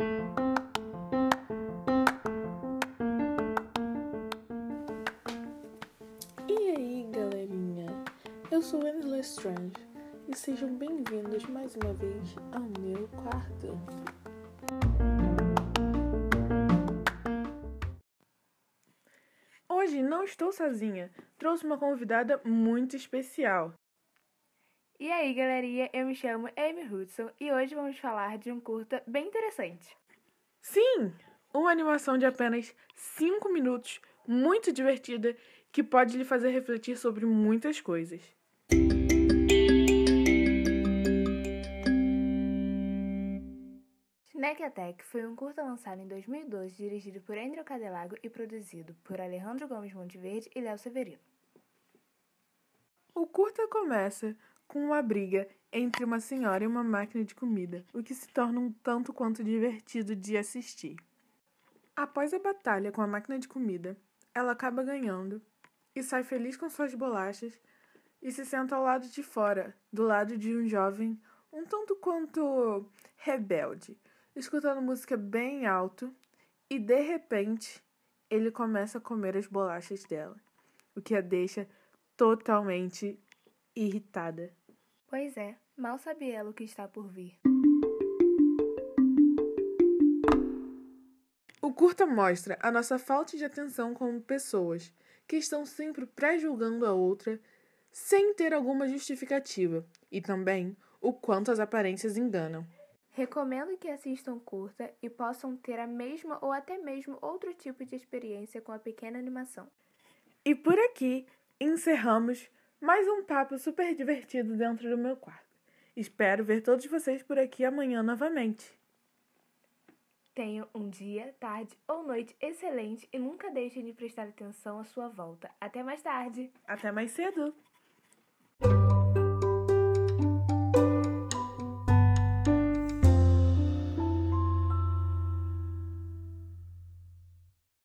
E aí, galerinha? Eu sou Angela Strange e sejam bem-vindos mais uma vez ao meu quarto. Hoje não estou sozinha, trouxe uma convidada muito especial. E aí, galerinha, eu me chamo Amy Hudson e hoje vamos falar de um curta bem interessante. Sim, uma animação de apenas 5 minutos, muito divertida, que pode lhe fazer refletir sobre muitas coisas. Snack Attack foi um curta lançado em 2012, dirigido por Andrew Cadelago e produzido por Alejandro Gomes Monteverde e Léo Severino. O curta começa com uma briga entre uma senhora e uma máquina de comida, o que se torna um tanto quanto divertido de assistir. Após a batalha com a máquina de comida, ela acaba ganhando e sai feliz com suas bolachas e se senta ao lado de fora, do lado de um jovem um tanto quanto rebelde, escutando música bem alto e de repente ele começa a comer as bolachas dela, o que a deixa totalmente irritada. Pois é, mal sabe ela o que está por vir. O curta mostra a nossa falta de atenção como pessoas que estão sempre pré-julgando a outra sem ter alguma justificativa e também o quanto as aparências enganam. Recomendo que assistam curta e possam ter a mesma ou até mesmo outro tipo de experiência com a pequena animação. E por aqui encerramos mais um papo super divertido dentro do meu quarto. Espero ver todos vocês por aqui amanhã novamente. Tenham um dia, tarde ou noite excelente e nunca deixem de prestar atenção à sua volta. Até mais tarde! Até mais cedo!